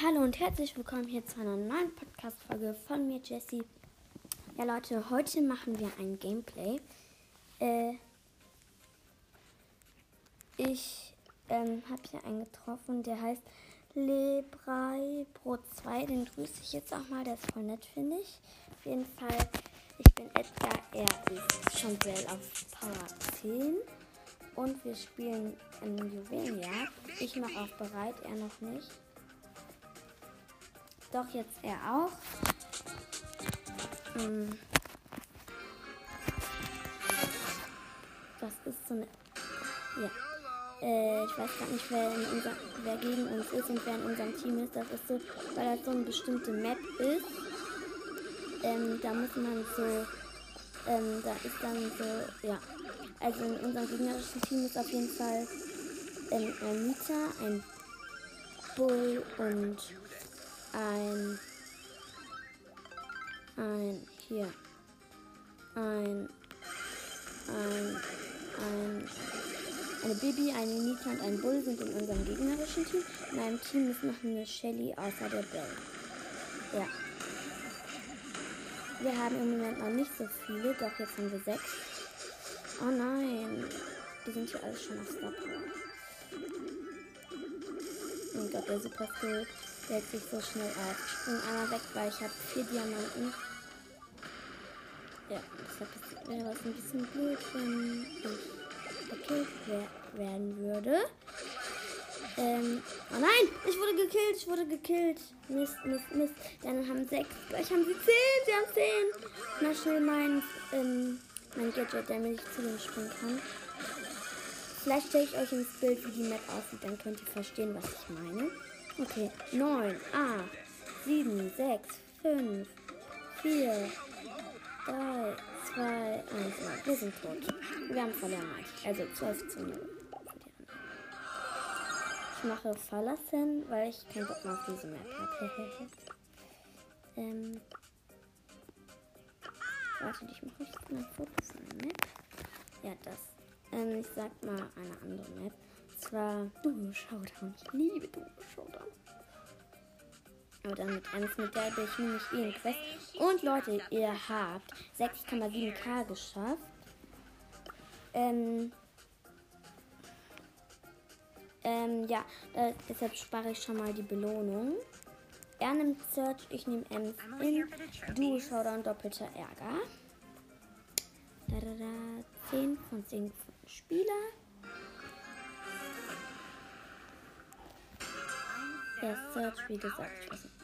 Hallo und herzlich willkommen hier zu einer neuen Podcast-Folge von mir, Jessie. Ja, Leute, heute machen wir ein Gameplay. Äh, ich ähm, habe hier einen getroffen, der heißt Lebrei Brot 2. Den grüße ich jetzt auch mal, der ist voll nett, finde ich. Auf jeden Fall, ich bin Edgar, er ist schon sehr auf Power 10. Und wir spielen in Juwelenjagd. Ich mache auch bereit, er noch nicht. Doch, jetzt er auch. Hm. Das ist so eine. Ja. Äh, ich weiß gar nicht, wer, unser, wer gegen uns ist und wer in unserem Team ist. Das ist so, weil das so eine bestimmte Map ist. Ähm, da muss man so. Ähm, da ist dann so. Ja. Also in unserem gegnerischen Team ist auf jeden Fall ähm, ein Mieter, ein Bull und ein, ein, hier, ein, ein, ein, eine Baby, ein Nita und ein Bull sind in unserem gegnerischen Team. In meinem Team ist noch eine Shelly außer der Bell. Ja. Wir haben im Moment noch nicht so viele, doch jetzt haben wir sechs. Oh nein, die sind hier alles schon auf Power. Oh Gott, der Super Skill hält sich so schnell auf. Ich spring einmal weg, weil ich habe vier Diamanten. Ja, deshalb wäre es ein bisschen blöd, wenn ich gekillt werden würde. Ähm, oh nein, ich wurde gekillt, ich wurde gekillt. Mist, Mist, Mist. Dann haben sechs, gleich haben sie zehn, sie haben zehn. Na schnell mein, ähm, mein Gadget, damit ich zu dem springen kann. Vielleicht stelle ich euch ins Bild, wie die Map aussieht, dann könnt ihr verstehen, was ich meine. Okay, 9, 8, 7, 6, 5, 4, 3, 2, 1. Wir sind tot. Wir haben verloren. Also 12 zu 0. Ich mache verlassen, weil ich keinen Bock mehr auf diese Map habe. ähm. Warte, ich mache jetzt mal ein Foto von der Map. Ja, das. Ähm, ich sag mal eine andere Map zwar Duo Showdown. Ich liebe Duo Showdown. Aber dann mit eins mit der bin ich nämlich eh in Quest. Und Leute, ihr habt 6,7k geschafft. Ähm. Ähm, ja, äh, deshalb spare ich schon mal die Belohnung. Er nimmt Search, ich nehme Ems in Duo Showdown doppelter Ärger. Da, da, da, 10 von 10 Spieler. Ja, Search, wie gesagt. Ich weiß nicht,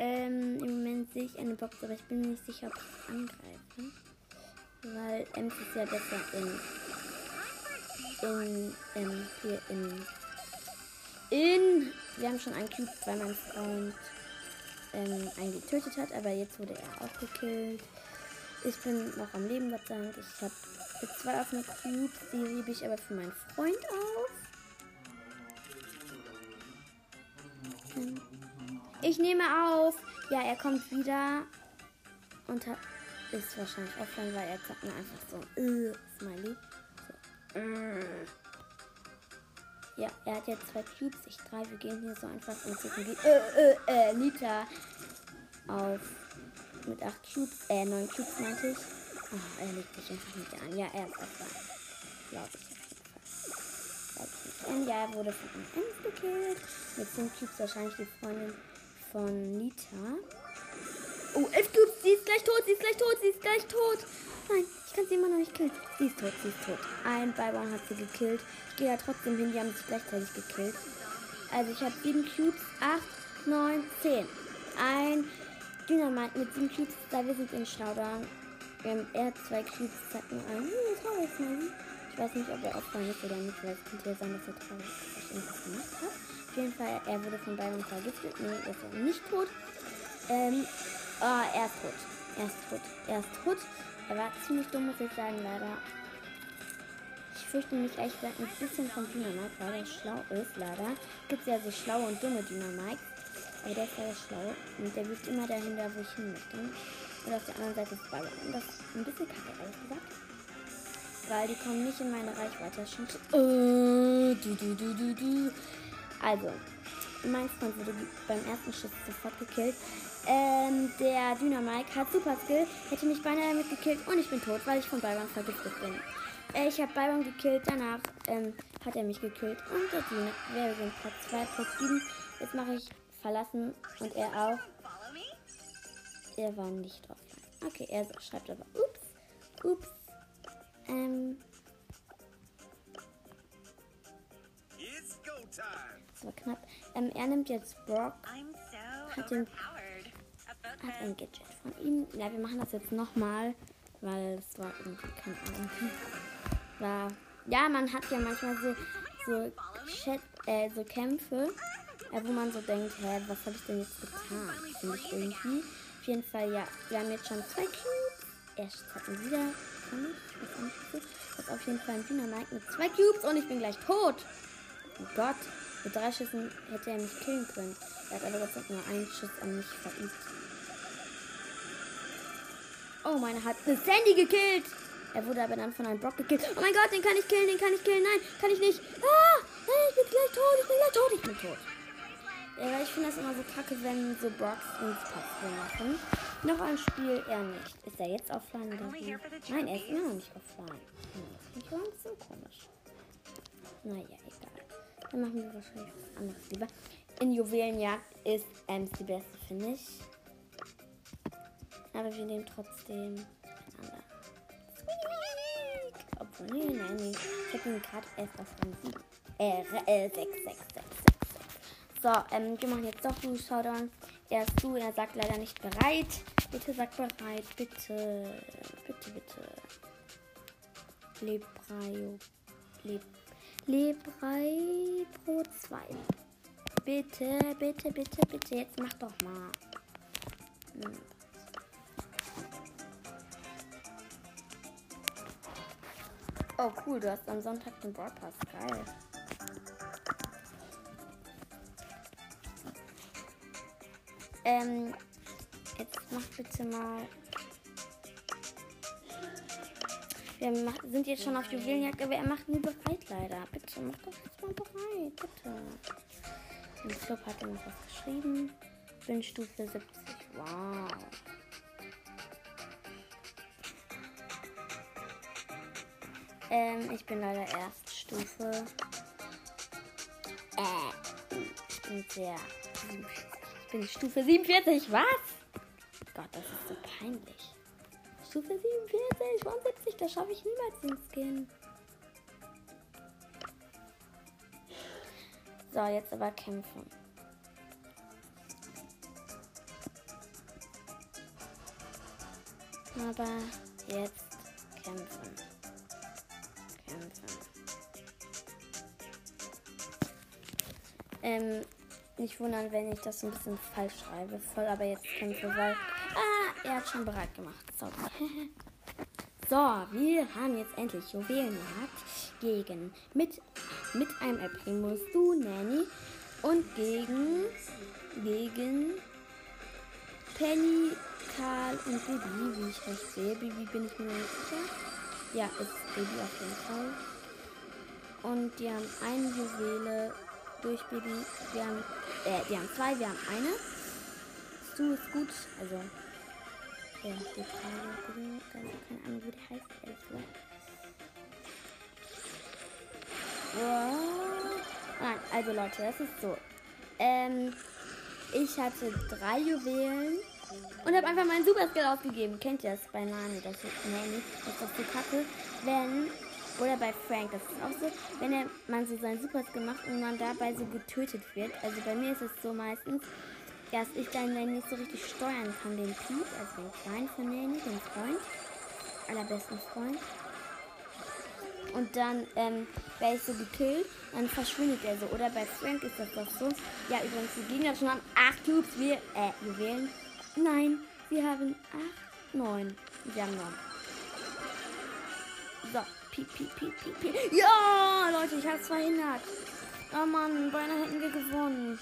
Ähm, im Moment sehe ich eine Box, aber ich bin nicht sicher, ob ich es angreife. Weil Ems ist ja besser in. In. Ähm, hier in. In. Wir haben schon einen Cube, weil mein Freund ähm, einen getötet hat, aber jetzt wurde er auch gekillt. Ich bin noch am Leben, Gott sei Dank. Ich habe zwei offene Cubes, die hebe ich aber für meinen Freund auf. Ich nehme auf. Ja, er kommt wieder. Und hat, ist wahrscheinlich offline, weil er sagt mir einfach so ein äh, Smiley. So, äh. Ja, er hat jetzt zwei Cubes, ich drei. Wir gehen hier so einfach und gucken die äh, äh, äh, Nita auf mit acht Cubes, äh, neun Cubes meinte ich. Oh, er legt sich einfach nicht an. Ja, er ist offline. Glaube ich auf. Ja, er wurde von einem Ems gekillt. Mit 10 Cubes wahrscheinlich die Freundin von Nita. Oh, elf Cubes. Sie ist gleich tot. Sie ist gleich tot. Sie ist gleich tot. Nein, ich kann sie immer noch nicht killen. Sie ist tot. Sie ist tot. Ein Byron hat sie gekillt. Ich gehe ja trotzdem hin. Die haben sich gleichzeitig gekillt. Also ich habe sieben Cubes. Acht, neun, zehn. Ein Dynamite mit sieben Cubes. Da wir sind in Showdown. Ähm, er hat zwei Cubes. Zeigt nur einen. Hm, ich weiß nicht, ob er offline ist oder nicht, weil es könnte ja sein, dass er traurig ist, ich gemacht habe. Auf jeden Fall, er wurde von Byron vergiftet. Nee, er ist nicht tot. Ähm, oh, er ist tot. Er ist tot. Er ist tot. Er war ziemlich dumm, muss ich sagen, leider. Ich fürchte mich ehrlich gesagt ein bisschen vom Dynamite, weil er schlau ist, leider. Gibt es ja so schlaue und dumme Dynamite. Aber der ist ja schlau. Und der wirft immer dahin, da wo ich hin möchte. Und auf der anderen Seite ist Byron. Das ist ein bisschen kacke, ehrlich gesagt. Weil die kommen nicht in meine Reichweite. Schon, äh, du, du, du, du, du. Also, mein Freund wurde beim ersten Schuss sofort gekillt. Ähm, der Dynamike hat Super Skill, hätte mich beinahe damit gekillt und ich bin tot, weil ich von Byron vergiftet bin. Äh, ich habe Byron gekillt, danach ähm, hat er mich gekillt und der Dino, wir sind Platz 2, Platz 7. Jetzt mache ich verlassen und er auch. Er war nicht offline. Okay, er schreibt aber ups, ups. Ähm. Das war knapp. Ähm, er nimmt jetzt Brock. Hat, den, hat ein Gadget von ihm. Ja, wir machen das jetzt nochmal, weil es war irgendwie keine Ahnung. War. Ja, man hat ja manchmal so, so, Chat, äh, so Kämpfe, äh, wo man so denkt, hä, was habe ich denn jetzt getan? Finde ich irgendwie. Auf jeden Fall, ja, wir haben jetzt schon zwei Cubes. Er hat ihn wieder. Das ist auf jeden Fall ein Dynamite mit zwei Cubes und ich bin gleich tot. Oh Gott. Mit drei Schüssen hätte er mich killen können. Er hat aber Gott nur einen Schuss an mich verübt. Oh, meine hat eine Sandy gekillt. Er wurde aber dann von einem Brock gekillt. Oh mein Gott, den kann ich killen, den kann ich killen. Nein, kann ich nicht. Ah, nein, ich bin gleich tot, ich bin gleich tot, ich bin tot. Ja, weil ich finde das immer so kacke, wenn so Brocks ins Pass machen. Noch ein Spiel er nicht. Ist er jetzt offline? Nein, er ist immer noch nicht offline. Hm, das ich ein bisschen komisch. Naja, egal. Dann machen wir wahrscheinlich was anderes lieber. In Juwelenjagd ist Ems die beste, finde ich. Aber wir nehmen trotzdem ein anderes. Obwohl, nee, nein, nee. Ich habe den gerade erst auf Rang 7. Äh, äh, 6, 6, 6, 6, 6. So, ähm, wir machen jetzt doch du Showdown. Er ist du, er sagt leider nicht bereit. Bitte sag bereit, bitte. Bitte, bitte. Lebraio. Leb Lebrei Pro 2. Bitte, bitte, bitte, bitte. Jetzt mach doch mal. Hm. Oh cool, du hast am Sonntag den Broadpass. Geil. Ähm, jetzt mach bitte mal. Wir sind jetzt schon auf Juwelenjagd, aber er macht nie bereit leider. Bitte, mach doch jetzt mal bereit, bitte. Im Club hat er noch was geschrieben. Bin Stufe 70. Wow. Ähm, ich bin leider Erststufe. Äh, ich bin sehr. Ich bin Stufe 47. Was? Gott, das ist so peinlich. Stufe 47, 71, da schaffe ich niemals den Skin. So, jetzt aber kämpfen. Aber jetzt kämpfen. Kämpfen. Ähm, nicht wundern, wenn ich das ein bisschen falsch schreibe. Voll aber jetzt kämpfe, weil. Ah, er hat schon bereit gemacht. Sorry. so, wir haben jetzt endlich Juwelenjagd gegen mit, mit einem El Primo, du, Nanny und gegen gegen Penny, Karl und Baby, wie ich recht sehe. Baby bin ich mir nicht sicher. Ja, ist Baby auf jeden Fall. Und die haben eine Juwele durch Baby. Wir haben, äh, wir haben zwei, wir haben eine. Stu ist gut, also. Ja, die Frage, keine Ahnung, also Leute, das ist so. Ähm, ich hatte drei Juwelen und habe einfach meinen Super Skill ausgegeben. Kennt ihr das bei Nani? Das ist, nee, das ist doch so kacke. Wenn oder bei Frank, das ist auch so, wenn er, man so seinen Superskill macht und man dabei so getötet wird. Also bei mir ist es so meistens, dass ich dann nicht so richtig steuern kann, den Piep, also den kleinen von Nanny, den Freund, allerbesten Freund. Und dann ähm, werde ich so gekillt, dann verschwindet er so. Oder bei Frank ist das doch so. Ja, übrigens, die Gegner schon haben 8 Cubes, wir, äh, Juwelen. Nein, wir haben 8, 9. Wir haben 9. So, piep, piep, piep, piep, piep. Ja, Leute, ich habe es verhindert. Oh Mann, beinahe hätten wir gewonnen.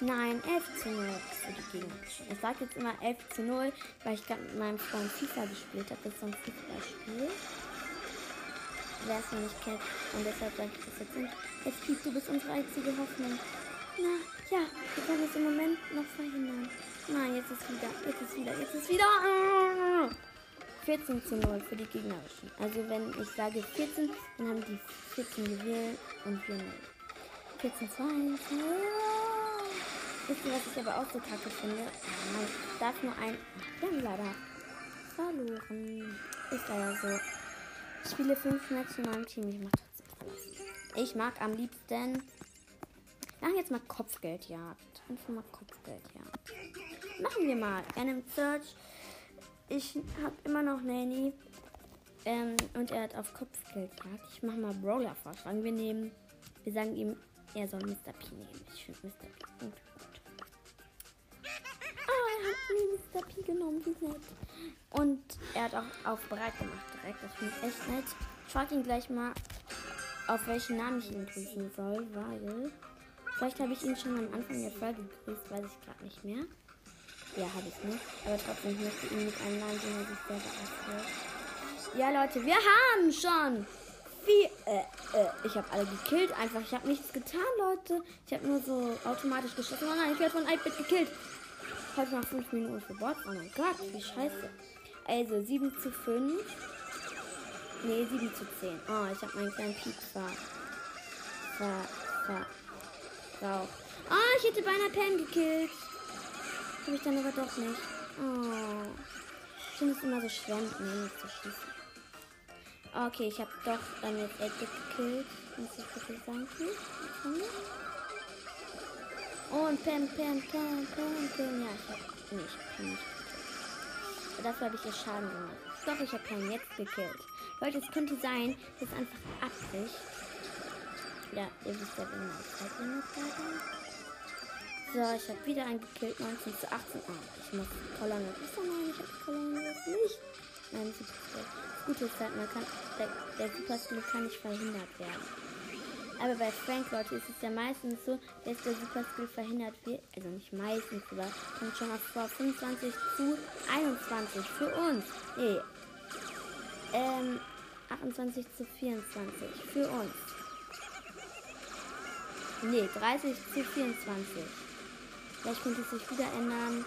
Nein, 11 zu 0 für die Gegner. Ich sage jetzt immer 11 zu 0, weil ich gerade mit meinem Freund FIFA gespielt habe. Das ist so ein FIFA-Spiel. Wer es noch nicht kennt. Und deshalb sage ich das jetzt nicht. Jetzt piep du bist unsere einzige Hoffnung. Na, ja, wir können es im Moment noch verhindern. Nein, jetzt ist wieder, jetzt ist wieder, jetzt ist wieder. 14 zu 0 für die gegnerischen. Also wenn ich sage 14, dann haben die 14 gewählt und wir 0. 14 zu 1. Wisst ihr, was ich aber auch so kacke finde? Man darf nur ein. Wir haben leider verloren. Ist leider so. Ich spiele 5 Matches in meinem Team. Ich mach trotzdem. Ich mag am liebsten. Machen jetzt mal Kopfgeldjagd. Einfach mal Kopfgeldjagd. Machen wir mal. Random Search. Ich habe immer noch Nanny. Ähm, und er hat auf Kopfgeldjagd. Ich mache mal Brawler vorschlagen. Wir nehmen. Wir sagen ihm, er soll Mr. P nehmen. Ich finde Mr. P gut. Ah, er hat mir Mr. P genommen. Wie nett. Und er hat auch auf bereit gemacht direkt. Das finde ich echt nett. Ich frage ihn gleich mal, auf welchen Namen ich ihn grüßen soll, weil vielleicht habe ich ihn schon am Anfang der Folge gegrüßt, weiß ich gerade nicht mehr. Ja, habe ich nicht. Aber trotzdem, ich möchte ihn mit einem Namen, den er sich selber auswählt. Ja, Leute, wir haben schon wie äh, äh, ich habe alle gekillt einfach. Ich habe nichts getan, Leute. Ich habe nur so automatisch geschossen. Oh nein, ich werde von 8-Bit gekillt. Heute noch 5 Minuten für Bord. Oh mein Gott, wie scheiße. Also 7 zu 5. Ne, 7 zu 10. Oh, ich habe meinen kleinen Piep ver. ver. ver. Rauch. Oh, ich hätte beinahe Pam gekillt. Habe ich dann aber doch nicht. Oh. Ich finde es immer so schwer, mit mir zu schießen. Okay, ich habe doch dann jetzt 8 gekillt. Muss ich wirklich sagen. Und Pam, Pam, Pam, Pam, Pam. Ja, ich habe nicht, nicht. Dafür habe ich ihr Schaden gemacht. Doch, ich habe Pam jetzt gekillt. Leute, es könnte sein, dass einfach Absicht. Ja, ihr wisst ja, wie man Zeit So, ich habe wieder einen gekillt. 19 zu 18. Oh, ich muss Colonel. Oh nein, ich habe Colonel nicht. Nein, das Gute ist halt, man kann, der, der Super Skill kann nicht verhindert werden. Aber bei Frank, Leute, ist es ja meistens so, dass der Super Skill verhindert wird. Also nicht meistens, aber kommt schon mal vor 25 zu 21 für uns. Nee. Ähm, 28 zu 24 für uns. Nee, 30 zu 24. Vielleicht könnte es sich wieder ändern.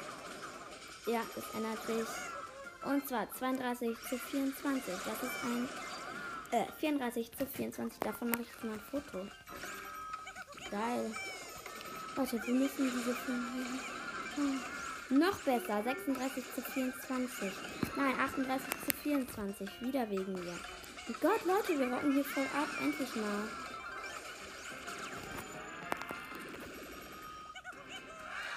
Ja, es ändert sich. Und zwar 32 zu 24. Das ist ein. Äh, 34 zu 24. Davon mache ich jetzt mal ein Foto. Geil. Warte, wir müssen diese. Hm. Noch besser. 36 zu 24. Nein, 38 zu 24. Wieder wegen mir. Oh Gott, Leute, wir rocken hier voll ab. Endlich mal.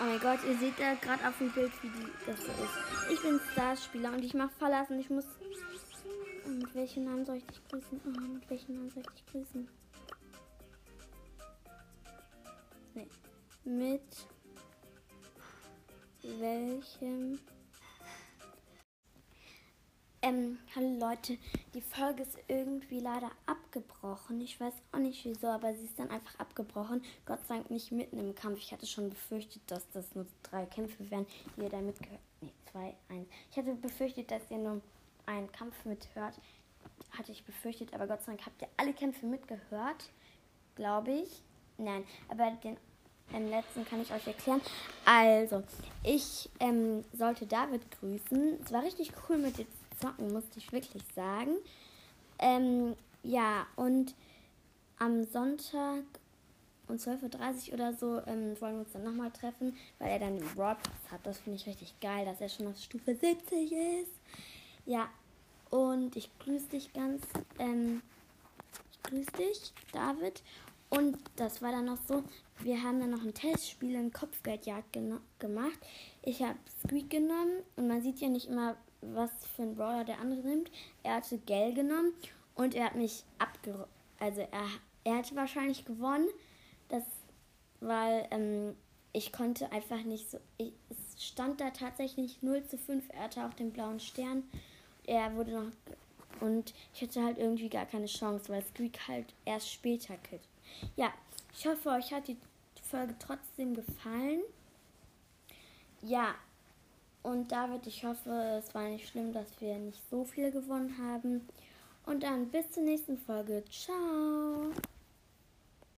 Oh mein Gott, ihr seht da gerade auf dem Bild, wie die, das so ist. Ich bin Starspieler und ich mache verlassen. Ich muss. Oh, mit welchem Namen soll ich dich grüßen? Oh, mit welchem Namen soll ich dich grüßen? Nee. Mit welchem ähm, hallo Leute, die Folge ist irgendwie leider abgebrochen. Ich weiß auch nicht wieso, aber sie ist dann einfach abgebrochen. Gott sei Dank nicht mitten im Kampf. Ich hatte schon befürchtet, dass das nur drei Kämpfe wären, die ihr da mitgehört. Nee, zwei, eins. Ich hatte befürchtet, dass ihr nur einen Kampf mithört. Hatte ich befürchtet, aber Gott sei Dank habt ihr alle Kämpfe mitgehört. Glaube ich. Nein, aber den ähm, letzten kann ich euch erklären. Also, ich ähm, sollte David grüßen. Es war richtig cool mit dir zocken, musste ich wirklich sagen. Ähm, ja, und am Sonntag um 12.30 Uhr oder so ähm, wollen wir uns dann nochmal treffen, weil er dann den Broadpass hat. Das finde ich richtig geil, dass er schon auf Stufe 70 ist. Ja, und ich grüße dich ganz. Ähm, ich grüße dich, David. Und das war dann noch so, wir haben dann noch ein Testspiel in Kopfgeldjagd gemacht. Ich habe Squeak genommen und man sieht ja nicht immer, was für ein Brawler der andere nimmt. Er hatte Gell genommen und er hat mich abgeräumt. Also er, er hatte wahrscheinlich gewonnen, das, weil ähm, ich konnte einfach nicht so. Ich, es stand da tatsächlich 0 zu 5. Er hatte auch den blauen Stern. Er wurde noch. Und ich hatte halt irgendwie gar keine Chance, weil Squeak halt erst später killt. Ja, ich hoffe, euch hat die Folge trotzdem gefallen. Ja, und David, ich hoffe, es war nicht schlimm, dass wir nicht so viel gewonnen haben. Und dann bis zur nächsten Folge. Ciao.